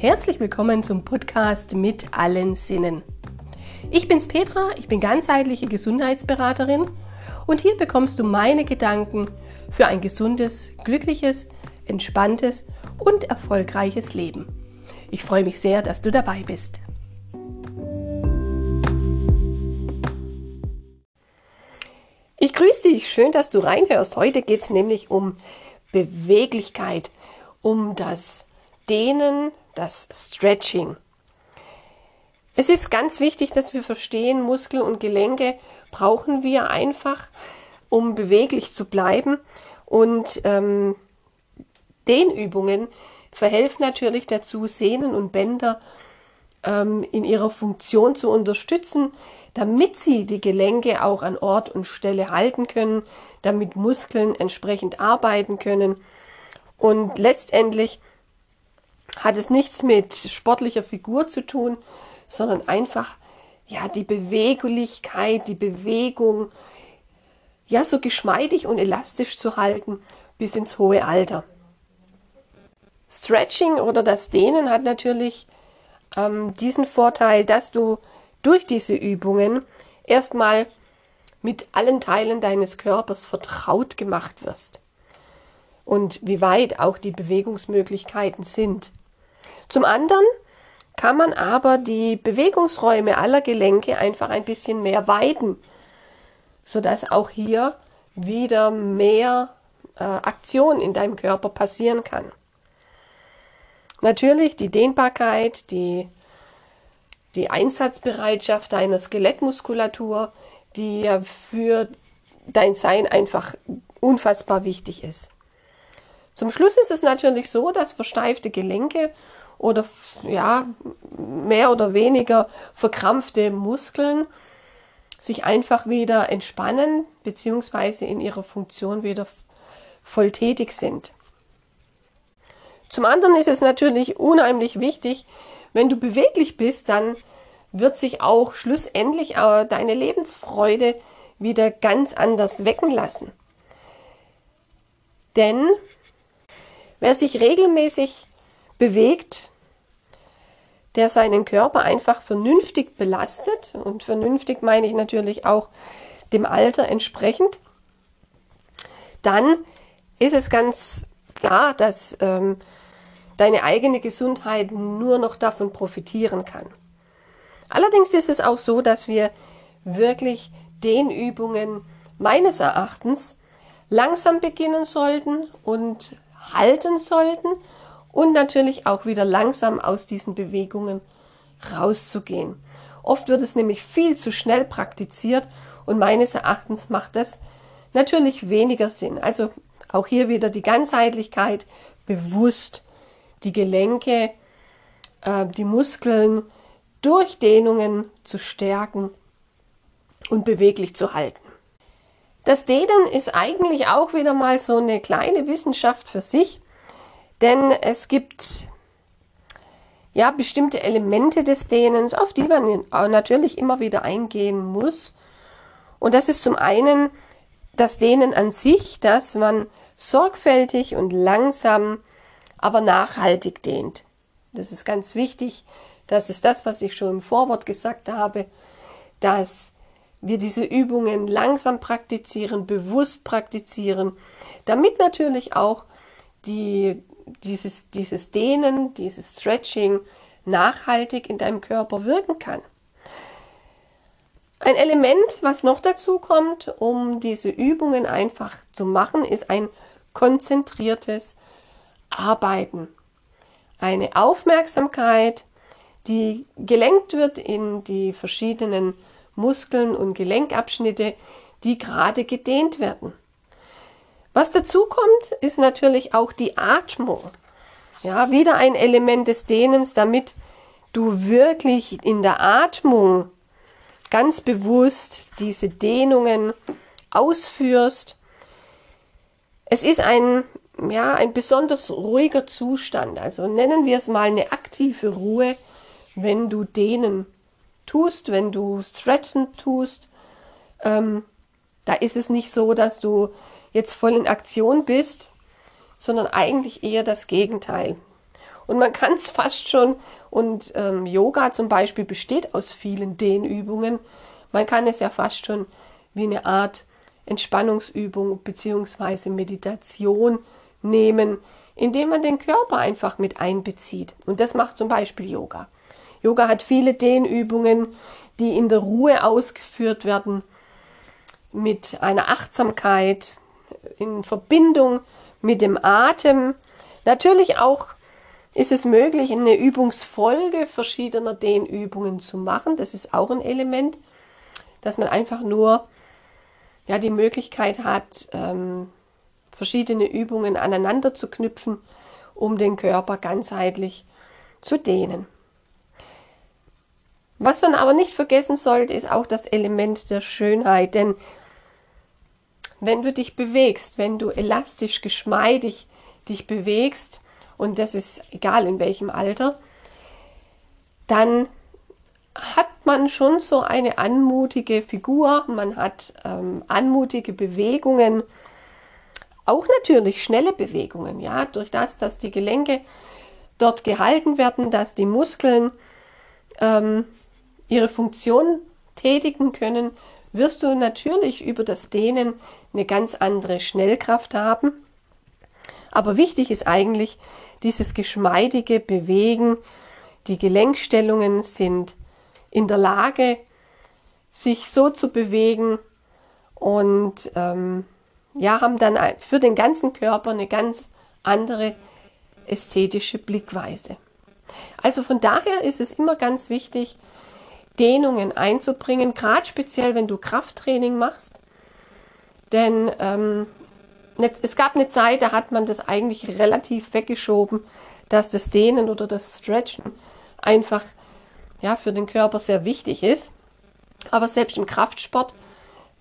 Herzlich willkommen zum Podcast mit allen Sinnen. Ich bin's Petra, ich bin ganzheitliche Gesundheitsberaterin und hier bekommst du meine Gedanken für ein gesundes, glückliches, entspanntes und erfolgreiches Leben. Ich freue mich sehr, dass du dabei bist. Ich grüße dich, schön, dass du reinhörst. Heute geht es nämlich um Beweglichkeit, um das Dehnen, das Stretching. Es ist ganz wichtig, dass wir verstehen, Muskel und Gelenke brauchen wir einfach, um beweglich zu bleiben. Und ähm, Dehnübungen verhelfen natürlich dazu, Sehnen und Bänder ähm, in ihrer Funktion zu unterstützen, damit sie die Gelenke auch an Ort und Stelle halten können, damit Muskeln entsprechend arbeiten können. Und letztendlich hat es nichts mit sportlicher Figur zu tun, sondern einfach ja die Beweglichkeit, die Bewegung ja so geschmeidig und elastisch zu halten bis ins hohe Alter. Stretching oder das Dehnen hat natürlich ähm, diesen Vorteil, dass du durch diese Übungen erstmal mit allen Teilen deines Körpers vertraut gemacht wirst und wie weit auch die Bewegungsmöglichkeiten sind. Zum anderen kann man aber die Bewegungsräume aller Gelenke einfach ein bisschen mehr weiten, sodass auch hier wieder mehr äh, Aktion in deinem Körper passieren kann. Natürlich die Dehnbarkeit, die, die Einsatzbereitschaft deiner Skelettmuskulatur, die ja für dein Sein einfach unfassbar wichtig ist. Zum Schluss ist es natürlich so, dass versteifte Gelenke oder ja, mehr oder weniger verkrampfte Muskeln sich einfach wieder entspannen bzw. in ihrer Funktion wieder voll tätig sind. Zum anderen ist es natürlich unheimlich wichtig, wenn du beweglich bist, dann wird sich auch schlussendlich deine Lebensfreude wieder ganz anders wecken lassen. Denn wer sich regelmäßig bewegt, der seinen Körper einfach vernünftig belastet. Und vernünftig meine ich natürlich auch dem Alter entsprechend. Dann ist es ganz klar, dass ähm, deine eigene Gesundheit nur noch davon profitieren kann. Allerdings ist es auch so, dass wir wirklich den Übungen meines Erachtens langsam beginnen sollten und halten sollten und natürlich auch wieder langsam aus diesen Bewegungen rauszugehen. Oft wird es nämlich viel zu schnell praktiziert und meines Erachtens macht das natürlich weniger Sinn. Also auch hier wieder die Ganzheitlichkeit, bewusst die Gelenke, äh, die Muskeln durch Dehnungen zu stärken und beweglich zu halten. Das Dehnen ist eigentlich auch wieder mal so eine kleine Wissenschaft für sich. Denn es gibt ja bestimmte Elemente des Dehnens, auf die man natürlich immer wieder eingehen muss. Und das ist zum einen das Dehnen an sich, dass man sorgfältig und langsam, aber nachhaltig dehnt. Das ist ganz wichtig. Das ist das, was ich schon im Vorwort gesagt habe, dass wir diese Übungen langsam praktizieren, bewusst praktizieren, damit natürlich auch die dieses, dieses Dehnen, dieses Stretching nachhaltig in deinem Körper wirken kann. Ein Element, was noch dazu kommt, um diese Übungen einfach zu machen, ist ein konzentriertes Arbeiten. Eine Aufmerksamkeit, die gelenkt wird in die verschiedenen Muskeln und Gelenkabschnitte, die gerade gedehnt werden. Was dazu kommt, ist natürlich auch die Atmung. Ja, wieder ein Element des Dehnens, damit du wirklich in der Atmung ganz bewusst diese Dehnungen ausführst. Es ist ein, ja, ein besonders ruhiger Zustand. Also nennen wir es mal eine aktive Ruhe, wenn du dehnen tust, wenn du stretchen tust. Ähm, da ist es nicht so, dass du jetzt voll in Aktion bist, sondern eigentlich eher das Gegenteil. Und man kann es fast schon, und ähm, Yoga zum Beispiel besteht aus vielen Dehnübungen, man kann es ja fast schon wie eine Art Entspannungsübung bzw. Meditation nehmen, indem man den Körper einfach mit einbezieht. Und das macht zum Beispiel Yoga. Yoga hat viele Dehnübungen, die in der Ruhe ausgeführt werden, mit einer Achtsamkeit, in Verbindung mit dem Atem. Natürlich auch ist es möglich, eine Übungsfolge verschiedener Dehnübungen zu machen. Das ist auch ein Element, dass man einfach nur ja, die Möglichkeit hat, ähm, verschiedene Übungen aneinander zu knüpfen, um den Körper ganzheitlich zu dehnen. Was man aber nicht vergessen sollte, ist auch das Element der Schönheit, denn wenn du dich bewegst, wenn du elastisch, geschmeidig dich bewegst, und das ist egal in welchem Alter, dann hat man schon so eine anmutige Figur, man hat ähm, anmutige Bewegungen, auch natürlich schnelle Bewegungen, ja, durch das, dass die Gelenke dort gehalten werden, dass die Muskeln ähm, ihre Funktion tätigen können, wirst du natürlich über das Dehnen eine ganz andere Schnellkraft haben. Aber wichtig ist eigentlich dieses geschmeidige Bewegen. Die Gelenkstellungen sind in der Lage, sich so zu bewegen und ähm, ja, haben dann für den ganzen Körper eine ganz andere ästhetische Blickweise. Also von daher ist es immer ganz wichtig, Dehnungen einzubringen, gerade speziell, wenn du Krafttraining machst. Denn ähm, es gab eine Zeit, da hat man das eigentlich relativ weggeschoben, dass das Dehnen oder das Stretchen einfach ja, für den Körper sehr wichtig ist. Aber selbst im Kraftsport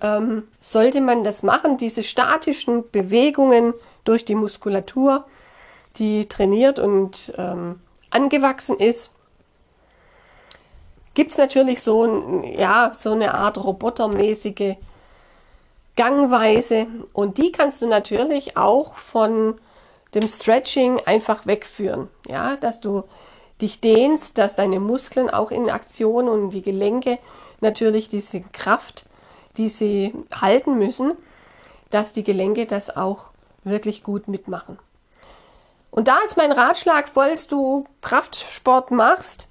ähm, sollte man das machen, diese statischen Bewegungen durch die Muskulatur, die trainiert und ähm, angewachsen ist. Gibt es natürlich so, ein, ja, so eine Art robotermäßige Gangweise und die kannst du natürlich auch von dem Stretching einfach wegführen, ja, dass du dich dehnst, dass deine Muskeln auch in Aktion und die Gelenke natürlich diese Kraft, die sie halten müssen, dass die Gelenke das auch wirklich gut mitmachen. Und da ist mein Ratschlag, falls du Kraftsport machst,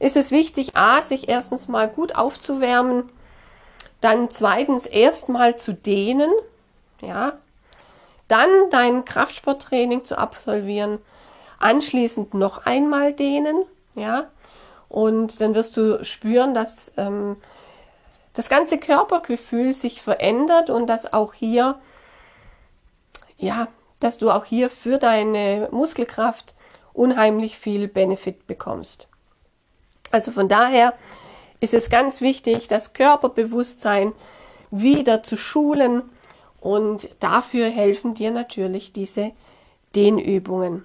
ist es wichtig, a, sich erstens mal gut aufzuwärmen, dann zweitens erstmal zu dehnen, ja, dann dein Kraftsporttraining zu absolvieren, anschließend noch einmal dehnen, ja, und dann wirst du spüren, dass ähm, das ganze Körpergefühl sich verändert und dass auch hier, ja, dass du auch hier für deine Muskelkraft unheimlich viel Benefit bekommst. Also von daher ist es ganz wichtig, das Körperbewusstsein wieder zu schulen und dafür helfen dir natürlich diese Dehnübungen.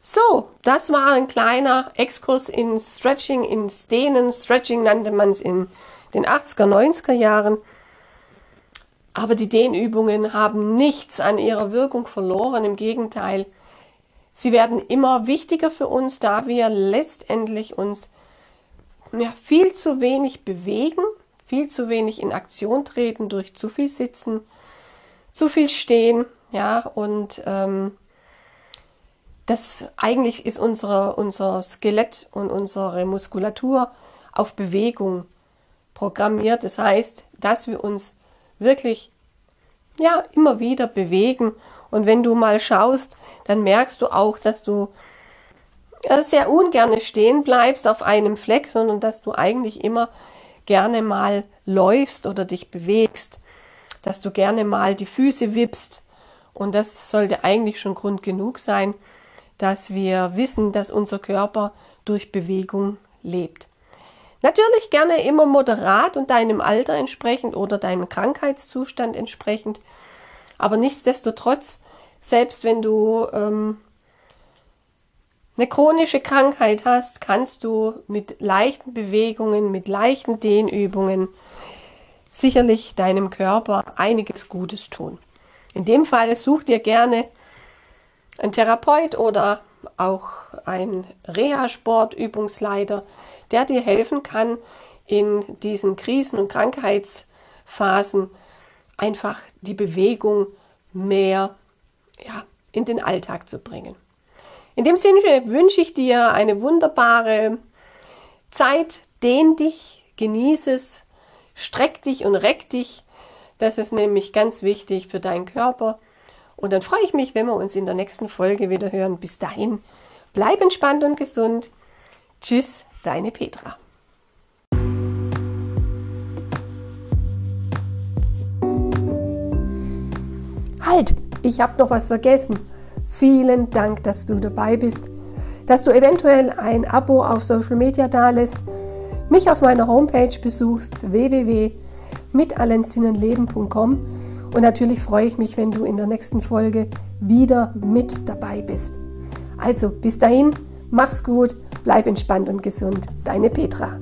So, das war ein kleiner Exkurs in Stretching, ins Dehnen. Stretching nannte man es in den 80er, 90er Jahren. Aber die Dehnübungen haben nichts an ihrer Wirkung verloren. Im Gegenteil, sie werden immer wichtiger für uns, da wir letztendlich uns ja, viel zu wenig bewegen, viel zu wenig in Aktion treten durch zu viel Sitzen, zu viel Stehen, ja, und ähm, das eigentlich ist unsere, unser Skelett und unsere Muskulatur auf Bewegung programmiert. Das heißt, dass wir uns wirklich ja immer wieder bewegen. Und wenn du mal schaust, dann merkst du auch, dass du sehr ungerne stehen bleibst auf einem Fleck, sondern dass du eigentlich immer gerne mal läufst oder dich bewegst, dass du gerne mal die Füße wippst. Und das sollte eigentlich schon Grund genug sein, dass wir wissen, dass unser Körper durch Bewegung lebt. Natürlich gerne immer moderat und deinem Alter entsprechend oder deinem Krankheitszustand entsprechend. Aber nichtsdestotrotz, selbst wenn du ähm, eine chronische Krankheit hast, kannst du mit leichten Bewegungen, mit leichten Dehnübungen sicherlich deinem Körper einiges Gutes tun. In dem Fall such dir gerne ein Therapeut oder auch ein Reha-Sport-Übungsleiter, der dir helfen kann, in diesen Krisen- und Krankheitsphasen einfach die Bewegung mehr ja, in den Alltag zu bringen. In dem Sinne wünsche ich dir eine wunderbare Zeit. Dehn dich, genieße es, streck dich und reck dich. Das ist nämlich ganz wichtig für deinen Körper. Und dann freue ich mich, wenn wir uns in der nächsten Folge wieder hören. Bis dahin, bleib entspannt und gesund. Tschüss, deine Petra. Halt, ich habe noch was vergessen. Vielen Dank, dass du dabei bist, dass du eventuell ein Abo auf Social Media dalässt, mich auf meiner Homepage besuchst www.mitallensinnenleben.com und natürlich freue ich mich, wenn du in der nächsten Folge wieder mit dabei bist. Also bis dahin, mach's gut, bleib entspannt und gesund. Deine Petra.